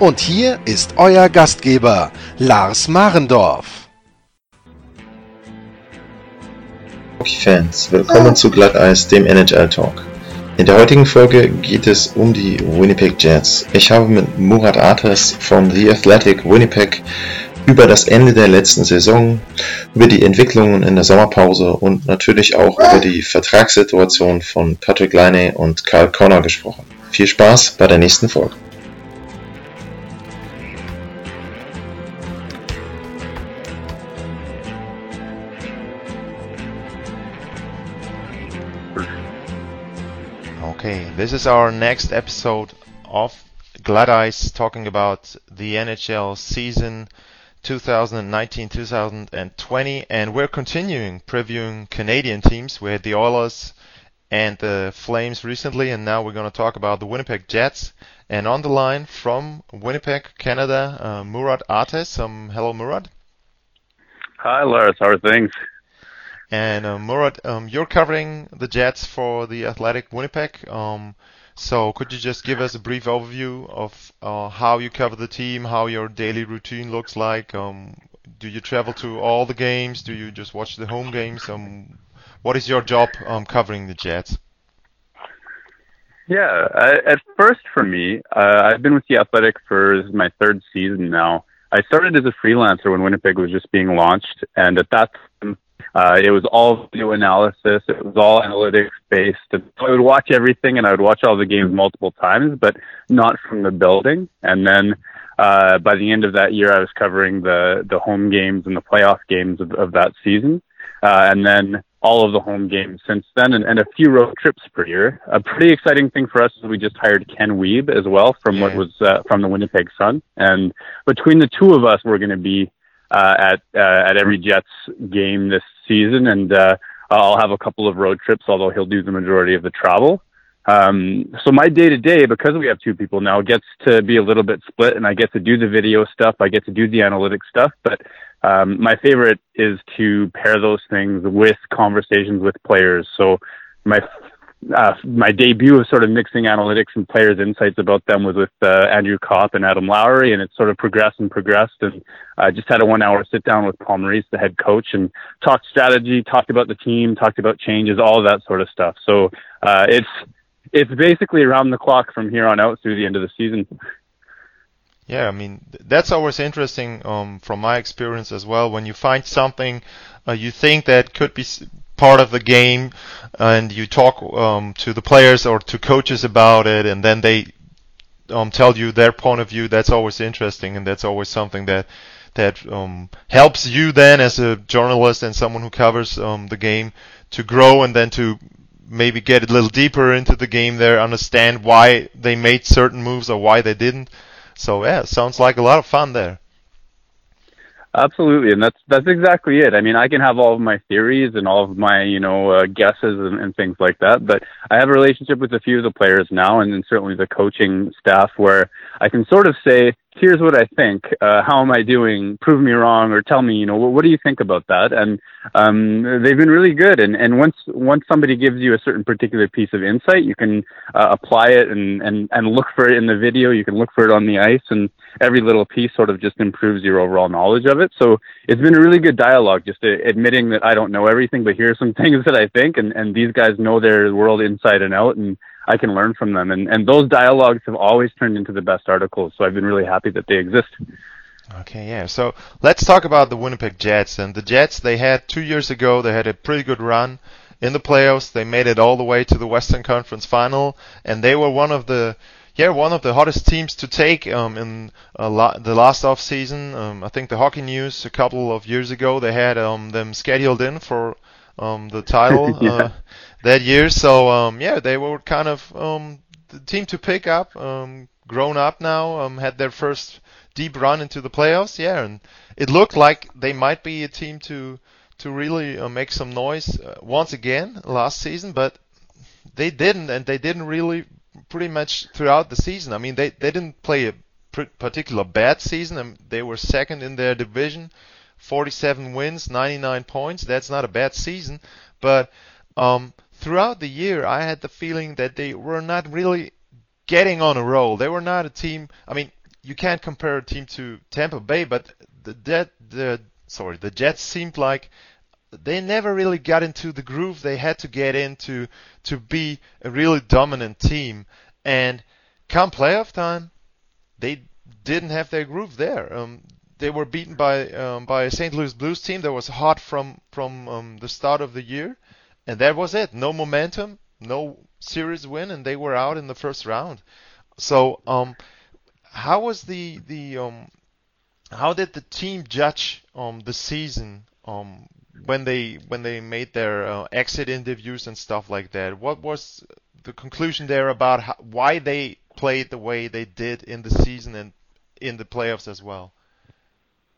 Und hier ist euer Gastgeber, Lars Marendorf. Hockey-Fans, willkommen zu Glatteis, dem NHL Talk. In der heutigen Folge geht es um die Winnipeg Jets. Ich habe mit Murat Artes von The Athletic Winnipeg über das Ende der letzten Saison, über die Entwicklungen in der Sommerpause und natürlich auch über die Vertragssituation von Patrick Laine und Karl Connor gesprochen. Viel Spaß bei der nächsten Folge. This is our next episode of Glatteis talking about the NHL season 2019-2020 and we're continuing previewing Canadian teams. We had the Oilers and the Flames recently and now we're going to talk about the Winnipeg Jets. And on the line from Winnipeg, Canada, uh, Murat Ates. Um, hello Murat. Hi Lars, how are things? And uh, Murat, um, you're covering the Jets for the Athletic Winnipeg. Um, so could you just give us a brief overview of uh, how you cover the team, how your daily routine looks like? Um, do you travel to all the games? Do you just watch the home games? Um, what is your job um, covering the Jets? Yeah, I, at first for me, uh, I've been with the Athletic for my third season now. I started as a freelancer when Winnipeg was just being launched, and at that uh, it was all video analysis. It was all analytics based. And so I would watch everything and I would watch all the games multiple times, but not from the building. And then uh, by the end of that year, I was covering the the home games and the playoff games of, of that season, uh, and then all of the home games since then, and, and a few road trips per year. A pretty exciting thing for us is we just hired Ken Wiebe as well from Yeah. what was uh, from the Winnipeg Sun, and between the two of us, we're going to be uh, at uh, at every Jets game this season, and uh, I'll have a couple of road trips, although he'll do the majority of the travel. Um, so my day to day, because we have two people now, gets to be a little bit split, and I get to do the video stuff, I get to do the analytics stuff, but um, my favorite is to pair those things with conversations with players. So my uh, my debut of sort of mixing analytics and players' insights about them was with uh, Andrew Copp and Adam Lowry, and it sort of progressed and progressed. And I just had a one-hour sit-down with Paul Maurice, the head coach, and talked strategy, talked about the team, talked about changes, all of that sort of stuff. So uh, it's it's basically around the clock from here on out through the end of the season. Yeah, I mean that's always interesting um, from my experience as well. When you find something uh, you think that could be part of the game, and you talk um, to the players or to coaches about it, and then they um, tell you their point of view. That's always interesting, and that's always something that that um, helps you then as a journalist and someone who covers um, the game to grow and then to maybe get a little deeper into the game there, understand why they made certain moves or why they didn't. So yeah, sounds like a lot of fun there. Absolutely, and that's that's exactly it. I mean, I can have all of my theories and all of my you know uh, guesses and, and things like that, but I have a relationship with a few of the players now, and then certainly the coaching staff, where I can sort of say, "Here's what I think. Uh, how am I doing? Prove me wrong, or tell me, you know, what, what do you think about that?" And um, they've been really good. And and once once somebody gives you a certain particular piece of insight, you can uh, apply it and and and look for it in the video. You can look for it on the ice, and every little piece sort of just improves your overall knowledge of it. So it's been a really good dialogue, just admitting that I don't know everything, but here's some things that I think, and, and these guys know their world inside and out, and I can learn from them. And, and those dialogues have always turned into the best articles. So I've been really happy that they exist. Okay, yeah. So let's talk about the Winnipeg Jets. And the Jets, they had two years ago, they had a pretty good run in the playoffs. They made it all the way to the Western Conference Final, and they were one of the yeah, one of the hottest teams to take um, in uh, la- the last off season. Um, I think the Hockey News a couple of years ago they had um, them scheduled in for um, the title Yeah. uh, that year. So um, yeah, they were kind of um, the team to pick up. Um, grown up now, um, had their first deep run into the playoffs. Yeah, and it looked like they might be a team to to really uh, make some noise uh, once again last season, but they didn't, and they didn't really pretty much throughout the season. I mean, they they didn't play a particular bad season, and they were second in their division, 47 wins, 99 points. That's not a bad season, but um, throughout the year, I had the feeling that they were not really getting on a roll. They were not a team. I mean, you can't compare a team to Tampa Bay, but the the, the sorry, the Jets seemed like they never really got into the groove they had to get into to be a really dominant team. And come playoff time, they didn't have their groove there. Um, they were beaten by um, by a St. Louis Blues team that was hot from from um, the start of the year, and that was it. No momentum, no series win, and they were out in the first round. So, um, how was the the um, how did the team judge um, the season um, when they when they made their uh, exit interviews and stuff like that? What was the conclusion there about how, why they played the way they did in the season and in the playoffs as well?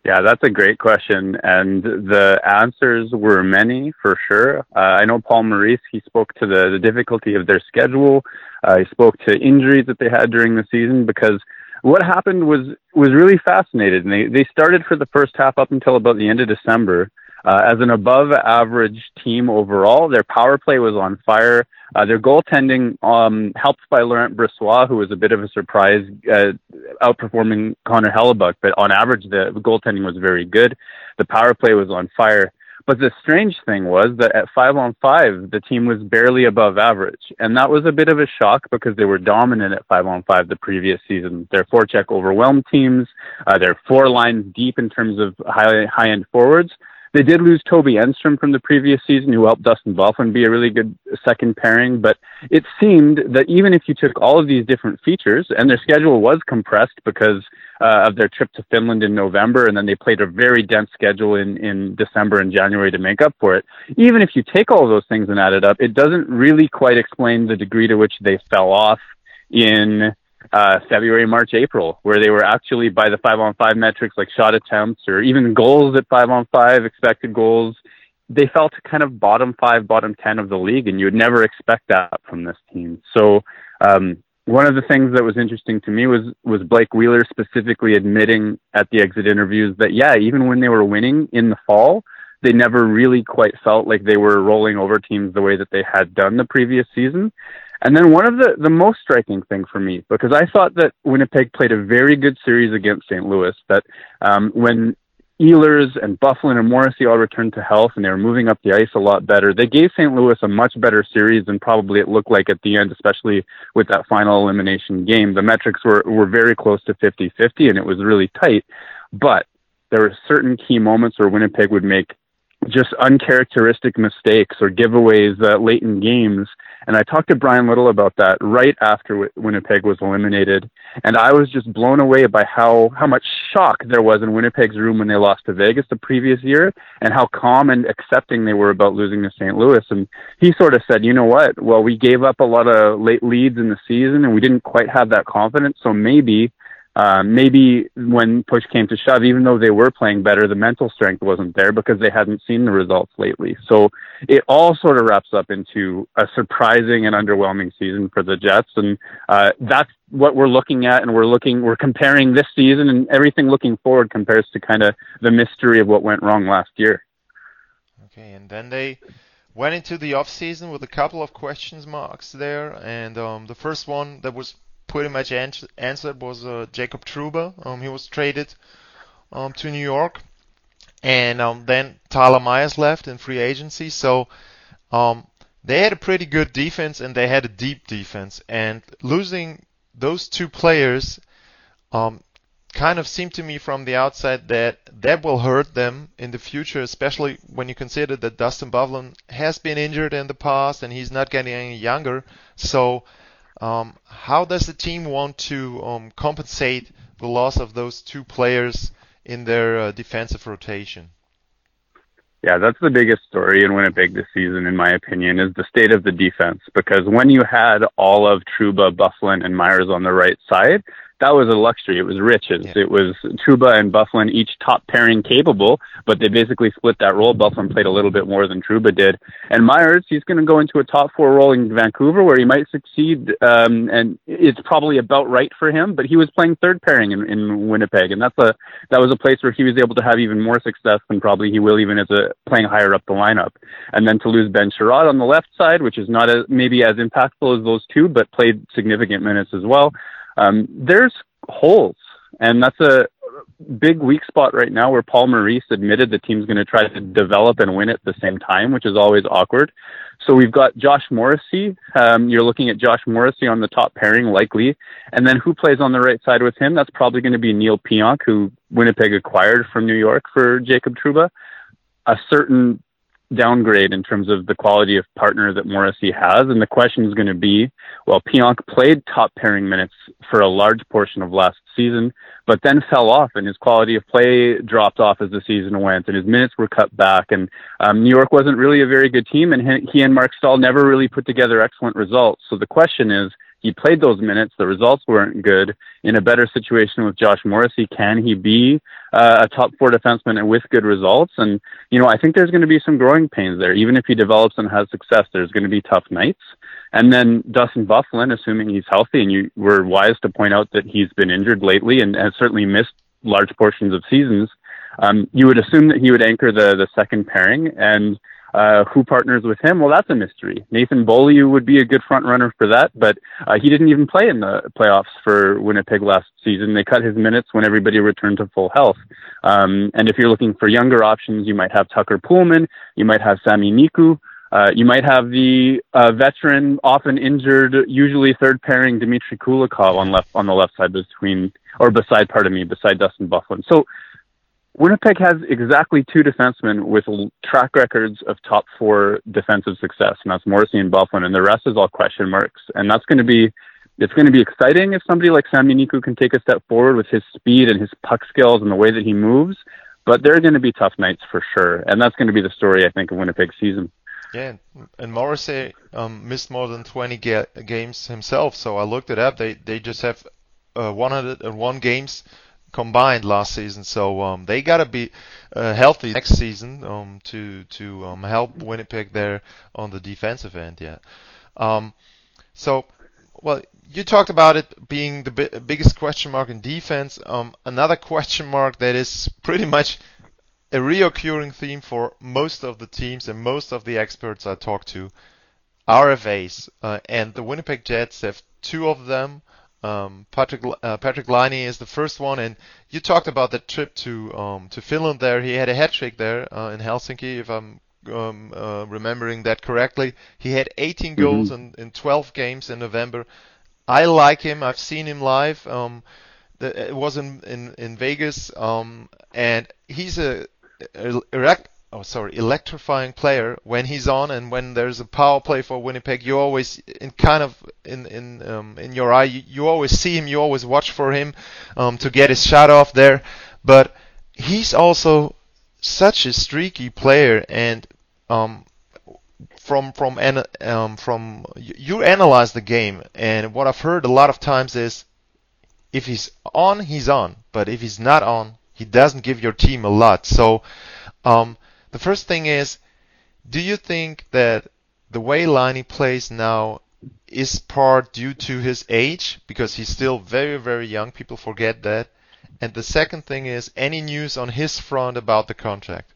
Yeah, that's a great question, and the answers were many for sure. Uh, I know Paul Maurice. He spoke to the, the difficulty of their schedule. Uh, he spoke to injuries that they had during the season because what happened was was really fascinating. They they started for the first half up until about the end of December uh, as an above average team overall. Their power play was on fire. Uh, their goaltending, um, helped by Laurent Brossoit, who was a bit of a surprise, uh, outperforming Connor Hellebuyck, but on average, the goaltending was very good. The power play was on fire. But the strange thing was that at five on five, the team was barely above average. And that was a bit of a shock because they were dominant at five on five the previous season. Their forecheck overwhelmed teams. Uh, they're four lines deep in terms of high, high end forwards. They did lose Toby Enstrom from the previous season, who helped Dustin Byfuglien be a really good second pairing. But it seemed that even if you took all of these different features, and their schedule was compressed because uh, of their trip to Finland in November, and then they played a very dense schedule in, in December and January to make up for it. Even if you take all those things and add it up, it doesn't really quite explain the degree to which they fell off in uh, February, March, April, where they were actually by the five on five metrics like shot attempts or even goals at five on five, expected goals. They fell to kind of bottom five, bottom 10 of the league, and you would never expect that from this team. So, um, one of the things that was interesting to me was was Blake Wheeler specifically admitting at the exit interviews that yeah, even when they were winning in the fall, they never really quite felt like they were rolling over teams the way that they had done the previous season. And then one of the, the most striking thing for me, because I thought that Winnipeg played a very good series against St. Louis, that um, when Ehlers and Byfuglien and Morrissey all returned to health and they were moving up the ice a lot better, they gave St. Louis a much better series than probably it looked like at the end, especially with that final elimination game. The metrics were, were very close to 50 50 and it was really tight. But there were certain key moments where Winnipeg would make just uncharacteristic mistakes or giveaways uh, late in games. And I talked to Bryan Little about that right after Winnipeg was eliminated, and I was just blown away by how how much shock there was in Winnipeg's room when they lost to Vegas the previous year, and how calm and accepting they were about losing to St. Louis. And he sort of said, "You know what? Well, we gave up a lot of late leads in the season, and we didn't quite have that confidence. So maybe." Uh, maybe when push came to shove, even though they were playing better, the mental strength wasn't there because they hadn't seen the results lately. So it all sort of wraps up into a surprising and underwhelming season for the Jets, and uh, that's what we're looking at. And we're looking, we're comparing this season, and everything looking forward compares to kind of the mystery of what went wrong last year. Okay, and then they went into the off season with a couple of questions marks there, and um, the first one that was pretty much answered was uh, Jacob Trouba. Um, he was traded um, to New York, and um, then Tyler Myers left in free agency. So um, they had a pretty good defense, and they had a deep defense. And losing those two players um, kind of seemed to me from the outside that that will hurt them in the future, especially when you consider that Dustin Byfuglien has been injured in the past and he's not getting any younger. So um, how does the team want to um, compensate the loss of those two players in their uh, defensive rotation? Yeah, that's the biggest story in Winnipeg this season, in my opinion, is the state of the defense. Because when you had all of Trouba, Byfuglien, and Myers on the right side, that was a luxury. It was riches. Yeah. It was Trouba and Byfuglien each top pairing capable, but they basically split that role. Byfuglien played a little bit more than Trouba did. And Myers, he's going to go into a top four role in Vancouver where he might succeed, um, and it's probably about right for him. But he was playing third pairing in, in Winnipeg, and that's a that was a place where he was able to have even more success than probably he will even as a playing higher up the lineup. And then to lose Ben Chiarot on the left side, which is not as maybe as impactful as those two, but played significant minutes as well. Um, there's holes, and that's a big weak spot right now where Paul Maurice admitted the team's going to try to develop and win at the same time, which is always awkward. So we've got Josh Morrissey. Um, you're looking at Josh Morrissey on the top pairing, likely. And then who plays on the right side with him? That's probably going to be Neal Pionk, who Winnipeg acquired from New York for Jacob Trouba. A certain downgrade in terms of the quality of partner that Morrissey has. And the question is going to be, well, Pionk played top pairing minutes for a large portion of last season, but then fell off and his quality of play dropped off as the season went and his minutes were cut back. And um, New York wasn't really a very good team and he and Marc Staal never really put together excellent results. So the question is, he played those minutes. The results weren't good. In a better situation with Josh Morrissey, can he be uh, a top four defenseman and with good results? And you know, I think there's going to be some growing pains there. Even if he develops and has success, there's going to be tough nights. And then Dustin Byfuglien, assuming he's healthy, and you were wise to point out that he's been injured lately and has certainly missed large portions of seasons. Um, you would assume that he would anchor the the second pairing and uh, who partners with him? Well, that's a mystery. Nathan Beaulieu would be a good front runner for that, but uh, he didn't even play in the playoffs for Winnipeg last season. They cut his minutes when everybody returned to full health. Um, and if you're looking for younger options, you might have Tucker Poolman, you might have Sami Niku. Uh, you might have the uh, veteran, often injured, usually third pairing Dmitry Kulikov on left on the left side between or beside, pardon me, beside Dustin Byfuglien. So Winnipeg has exactly two defensemen with track records of top four defensive success, and that's Morrissey and Byfuglien, and the rest is all question marks. And that's going to be it's going to be exciting if somebody like Sami Niku can take a step forward with his speed and his puck skills and the way that he moves. But there are going to be tough nights for sure, and that's going to be the story I think of Winnipeg's season. Yeah, and Morrissey um, missed more than 20 ga- games himself, so I looked it up. They they just have uh, 101 games combined last season. So um, they got to be uh, healthy next season um, to to um, help Winnipeg there on the defensive end. Yeah. Um, so, well, you talked about it being the bi- biggest question mark in defense. Um, another question mark that is pretty much a reoccurring theme for most of the teams and most of the experts I talk to. RFAs uh, and the Winnipeg Jets have two of them. Um, Patrick uh, Patrik Laine is the first one, and you talked about the trip to um, to Finland. There, he had a hat trick there uh, in Helsinki, if I'm um, uh, remembering that correctly. He had 18 mm-hmm. goals in, in 12 games in November. I like him. I've seen him live. Um, the, it was in in, in Vegas, um, and he's a, a, a oh sorry, electrifying player when he's on and when there's a power play for Winnipeg. You always in kind of in in um, in your eye, you, you, always see him, you always watch for him um, to get his shot off there. But he's also such a streaky player, and um, from from um, from you analyze the game, and what I've heard a lot of times is if he's on, he's on, but if he's not on, he doesn't give your team a lot. So um, the first thing is, do you think that the way Laine plays now is part due to his age because he's still very very young? People forget that. And the second thing is, any news on his front about the contract?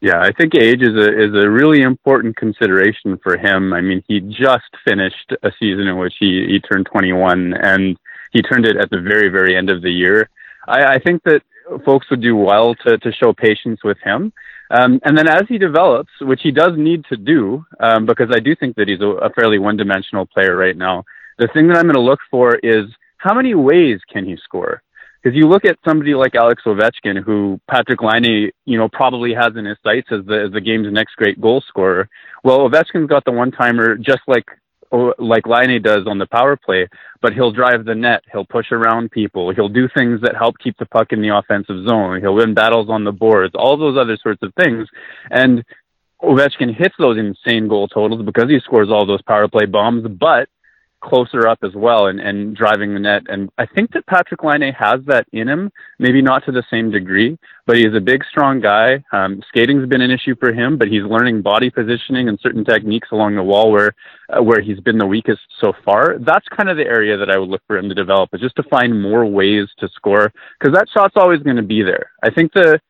Yeah, I think age is a is a really important consideration for him. I mean, he just finished a season in which he he turned 21, and he turned it at the very very end of the year. I, I think that folks would do well to, to show patience with him. Um, and then as he develops, which he does need to do, um, because I do think that he's a, a fairly one-dimensional player right now, the thing that I'm going to look for is how many ways can he score? Because you look at somebody like Alex Ovechkin, who Patrick Laine, you know, probably has in his sights as the, as the game's next great goal scorer. Well, Ovechkin's got the one-timer just like like Laine does on the power play, but he'll drive the net, he'll push around people, he'll do things that help keep the puck in the offensive zone, he'll win battles on the boards, all those other sorts of things. And Ovechkin hits those insane goal totals because he scores all those power play bombs, but closer up as well and, and driving the net. And I think that Patrick Laine has that in him, maybe not to the same degree, but he's a big, strong guy. Um, skating's been an issue for him, but he's learning body positioning and certain techniques along the wall where uh, where he's been the weakest so far. That's kind of the area that I would look for him to develop, is just to find more ways to score because that shot's always going to be there. I think the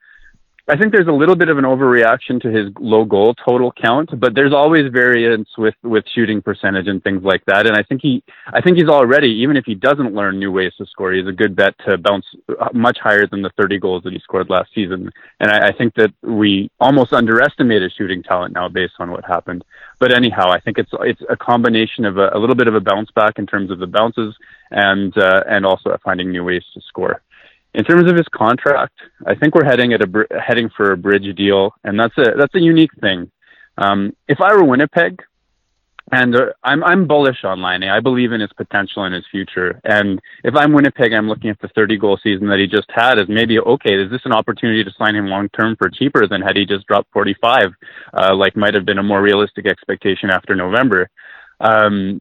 I think there's a little bit of an overreaction to his low goal total count, but there's always variance with with shooting percentage and things like that. And I think he, I think he's already, even if he doesn't learn new ways to score, he's a good bet to bounce much higher than the 30 goals that he scored last season. And I, I think that we almost underestimate his shooting talent now based on what happened. But anyhow, I think it's it's a combination of a, a little bit of a bounce back in terms of the bounces and uh, and also finding new ways to score. In terms of his contract, I think we're heading at a heading for a bridge deal, and that's a that's a unique thing. Um, if I were Winnipeg, and uh, I'm I'm bullish on Laine. I believe in his potential and his future. And if I'm Winnipeg, I'm looking at the 30 goal season that he just had as maybe okay. Is this an opportunity to sign him long term for cheaper than had he just dropped 45, uh, like might have been a more realistic expectation after November? Um,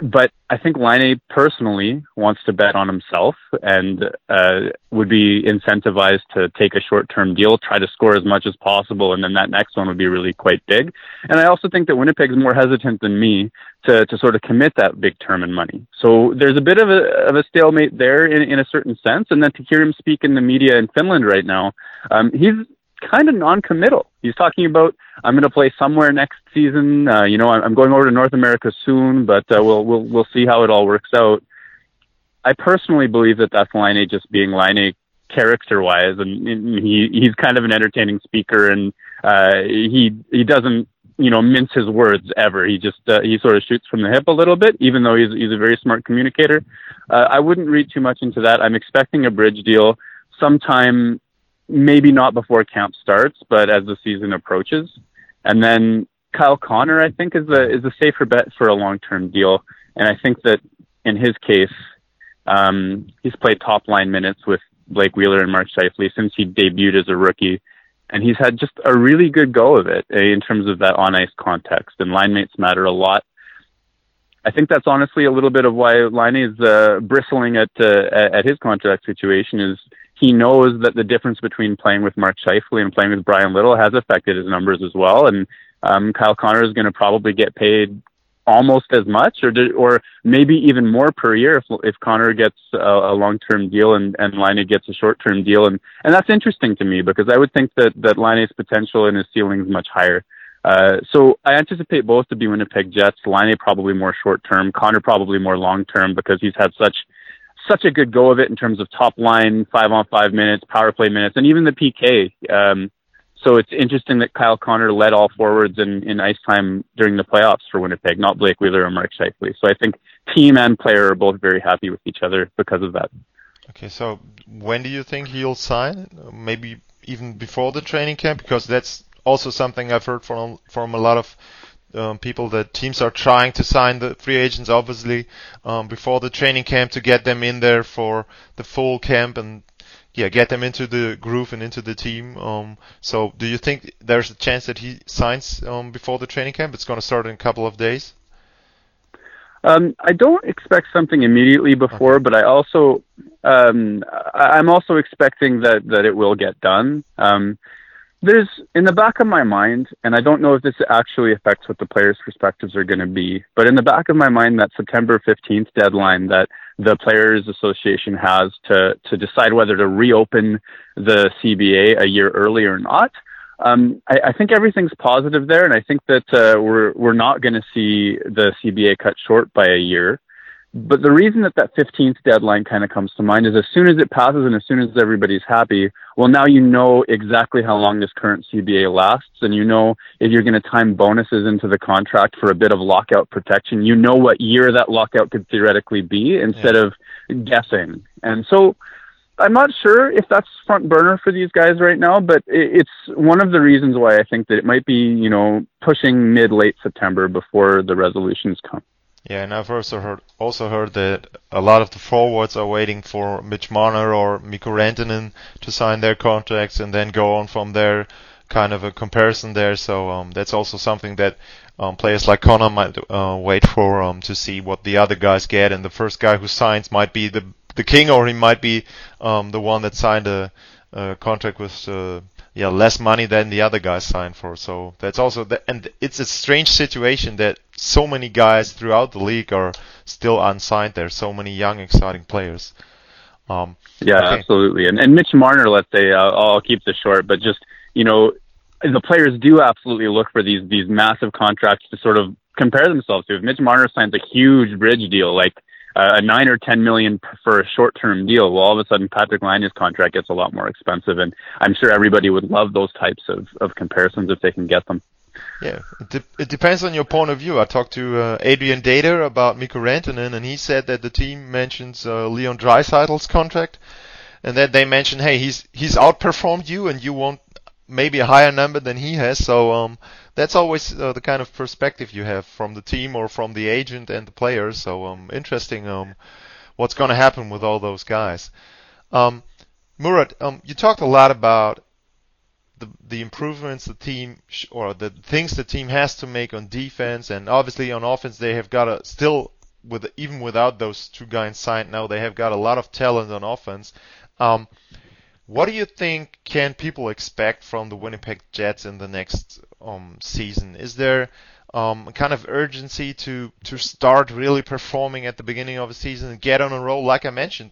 but I think Laine personally wants to bet on himself and uh, would be incentivized to take a short-term deal, try to score as much as possible, and then that next one would be really quite big. And I also think that Winnipeg's more hesitant than me to to sort of commit that big term in money. So there's a bit of a of a stalemate there in in a certain sense. And then to hear him speak in the media in Finland right now, um, he's kind of non-committal. He's talking about I'm going to play somewhere next season. Uh, you know, I'm going over to North America soon, but uh, we'll we'll we'll see how it all works out. I personally believe that that's Laine just being Laine character-wise, and, and he he's kind of an entertaining speaker, and uh, he he doesn't you know mince his words ever. He just uh, he sort of shoots from the hip a little bit, even though he's he's a very smart communicator. Uh, I wouldn't read too much into that. I'm expecting a bridge deal sometime maybe not before camp starts, but as the season approaches. And then Kyle Connor, I think, is a is a safer bet for a long term deal. And I think that in his case, um, he's played top line minutes with Blake Wheeler and Mark Scheifele since he debuted as a rookie. And he's had just a really good go of it eh, in terms of that on ice context. And line mates matter a lot. I think that's honestly a little bit of why Laine is uh, bristling at uh, at his contract situation. Is he knows that the difference between playing with Mark Scheifele and playing with Bryan Little has affected his numbers as well. And um, Kyle Connor is going to probably get paid almost as much, or or maybe even more per year if if Connor gets a, a long term deal and and Laine gets a short term deal. And and that's interesting to me because I would think that that Laine's potential and his ceiling is much higher. Uh, so I anticipate both to be Winnipeg Jets. Laine probably more short term, Connor probably more long term because he's had such such a good go of it in terms of top line, five on five minutes, power play minutes, and even the PK. Um, so it's interesting that Kyle Connor led all forwards in, in ice time during the playoffs for Winnipeg, not Blake Wheeler or Mark Scheifele. So I think team and player are both very happy with each other because of that. Okay, so when do you think he'll sign? Maybe even before the training camp, because that's also something I've heard from from a lot of um, people that teams are trying to sign the free agents obviously um, before the training camp to get them in there for the full camp and yeah get them into the groove and into the team. Um, so do you think there's a chance that he signs um, before the training camp? It's going to start in a couple of days. Um, I don't expect something immediately before, okay. but I also um, I'm also expecting that that it will get done. There's in the back of my mind, and I don't know if this actually affects what the players' perspectives are going to be, but in the back of my mind, that September 15th deadline that the Players Association has to to decide whether to reopen the CBA a year early or not. Um, I, I, think everything's positive there, and I think that uh, we're we're not going to see the CBA cut short by a year. But the reason that that 15th deadline kind of comes to mind is as soon as it passes and as soon as everybody's happy, well, now you know exactly how long this current CBA lasts, and you know if you're going to time bonuses into the contract for a bit of lockout protection, you know what year that lockout could theoretically be instead yeah. of guessing. And so I'm not sure if that's front burner for these guys right now, but it's one of the reasons why I think that it might be, you know, pushing mid late September before the resolutions come. Yeah, and I've also heard also heard that a lot of the forwards are waiting for Mitch Marner or Mikko Rantanen to sign their contracts and then go on from there. Kind of a comparison there, so um, that's also something that um, players like Connor might uh, wait for um, to see what the other guys get, and the first guy who signs might be the the king, or he might be um, the one that signed a, a contract with uh, yeah less money than the other guys signed for. So that's also the, and it's a strange situation that so many guys throughout the league are still unsigned. There's so many young, exciting players. Um, yeah, okay. absolutely. And and Mitch Marner, let's say, uh, I'll keep this short, but just you know, the players do absolutely look for these these massive contracts to sort of compare themselves to. If Mitch Marner signs a huge bridge deal, like a nine or ten million for a short-term deal. Well, all of a sudden, Patrick Laine's contract gets a lot more expensive, and I'm sure everybody would love those types of, of comparisons if they can get them. Yeah, it, de- it depends on your point of view. I talked to uh, Adrian Dater about Mikko Rantanen, and he said that the team mentions uh, Leon Draisaitl's contract, and that they mentioned, hey, he's he's outperformed you, and you want maybe a higher number than he has. So um, that's always uh, the kind of perspective you have from the team or from the agent and the players. So um, interesting um, what's going to happen with all those guys. Um, Murat, um, you talked a lot about the the improvements the team sh- or the things the team has to make on defense, and obviously on offense they have got to still with even without those two guys signed now they have got a lot of talent on offense. Um, what do you think can people expect from the Winnipeg Jets in the next um, season? Is there um, kind of urgency to to start really performing at the beginning of the season and get on a roll? Like I mentioned,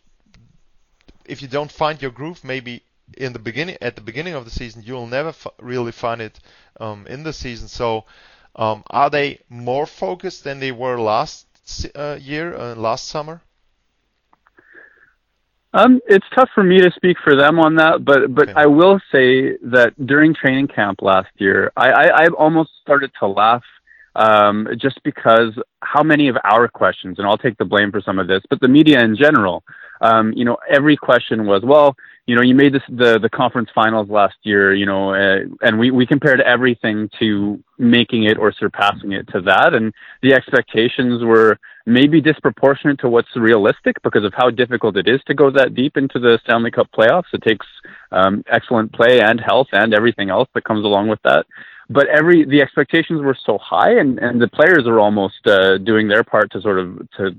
if you don't find your groove, maybe in the beginning at the beginning of the season, you'll never f- really find it um, in the season. So, um, are they more focused than they were last uh, year, uh, last summer? Um, it's tough for me to speak for them on that, but but okay. I will say that during training camp last year, I, I, I almost started to laugh um, just because how many of our questions, and I'll take the blame for some of this, but the media in general, um, you know, every question was, well, you know, you made this the the conference finals last year, you know, uh, and we we compared everything to making it or surpassing it to that, and the expectations were maybe disproportionate to what's realistic because of how difficult it is to go that deep into the Stanley Cup playoffs. It takes um, excellent play and health and everything else that comes along with that. But every the expectations were so high, and and the players are almost uh, doing their part to sort of to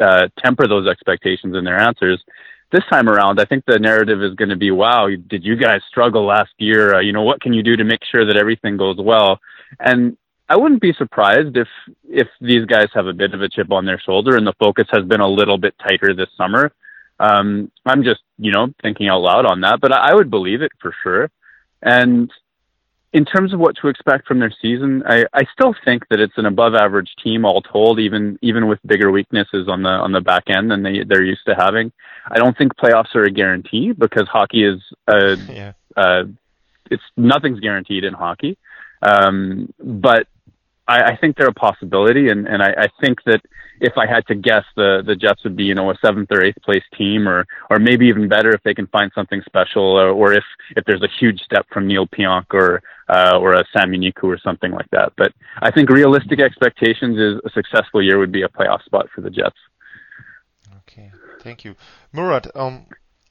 uh, temper those expectations in their answers. This time around, I think the narrative is going to be, "Wow, did you guys struggle last year? Uh, you know, what can you do to make sure that everything goes well?" And I wouldn't be surprised if if these guys have a bit of a chip on their shoulder and the focus has been a little bit tighter this summer. Um, I'm just you know thinking out loud on that, but I, I would believe it for sure. And in terms of what to expect from their season, I, I still think that it's an above average team all told, even even with bigger weaknesses on the on the back end than they they're used to having. I don't think playoffs are a guarantee because hockey is a, yeah. uh, it's nothing's guaranteed in hockey. Um, but I, I think they're a possibility, and, and I, I think that if I had to guess, the the Jets would be you know a seventh or eighth place team, or or maybe even better if they can find something special, or, or if if there's a huge step from Neal Pionk or uh, or a Sami Niku or something like that. But I think realistic expectations is a successful year would be a playoff spot for the Jets. Okay, thank you, Murat. Um,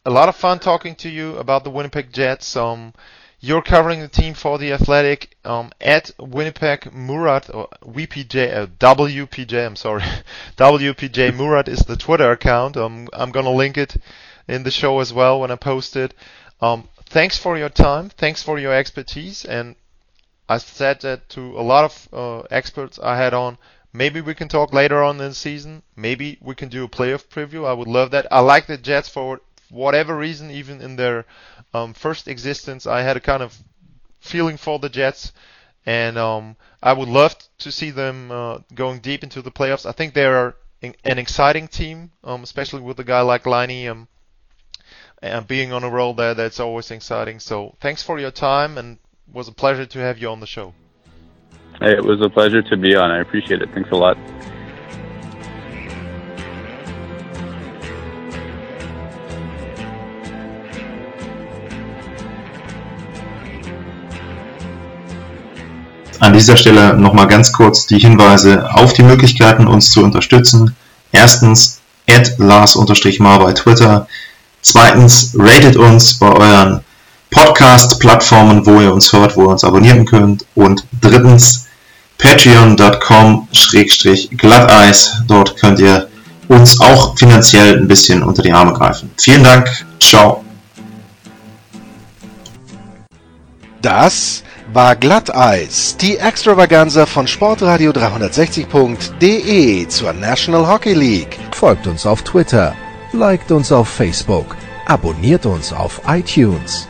a lot of fun talking to you about the Winnipeg Jets. Um, you're covering the team for the Athletic um, at Winnipeg Murat or WPJ uh, WPJ. I'm sorry, WPJ Murat is the Twitter account. Um, I'm gonna link it in the show as well when I post it. Um, thanks for your time. Thanks for your expertise. And I said that to a lot of uh, experts I had on. Maybe we can talk later on in the season. Maybe we can do a playoff preview. I would love that. I like the Jets for whatever reason, even in their um, first existence, I had a kind of feeling for the Jets, and um, I would love to see them uh, going deep into the playoffs. I think they are an exciting team, um, especially with a guy like Laine. um, and being on a roll there. That's always exciting. So thanks for your time, and it was a pleasure to have you on the show. It was a pleasure to be on. I appreciate it. Thanks a lot. An dieser Stelle nochmal ganz kurz die Hinweise auf die Möglichkeiten, uns zu unterstützen. Erstens, at Lars-Mar bei Twitter. Zweitens, ratet uns bei euren Podcast-Plattformen, wo ihr uns hört, wo ihr uns abonnieren könnt. Und drittens, patreon.com-glatteis. Dort könnt ihr uns auch finanziell ein bisschen unter die Arme greifen. Vielen Dank. Ciao. Das war Glatteis, die Extravaganza von Sportradio 360.de zur National Hockey League. Folgt uns auf Twitter, liked uns auf Facebook, abonniert uns auf iTunes.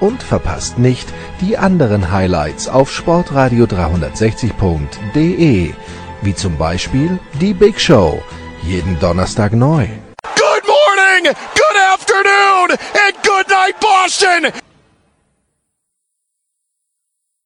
Und verpasst nicht die anderen Highlights auf Sportradio 360.de wie zum Beispiel die Big Show, jeden Donnerstag neu. Good morning, good afternoon and good night Boston.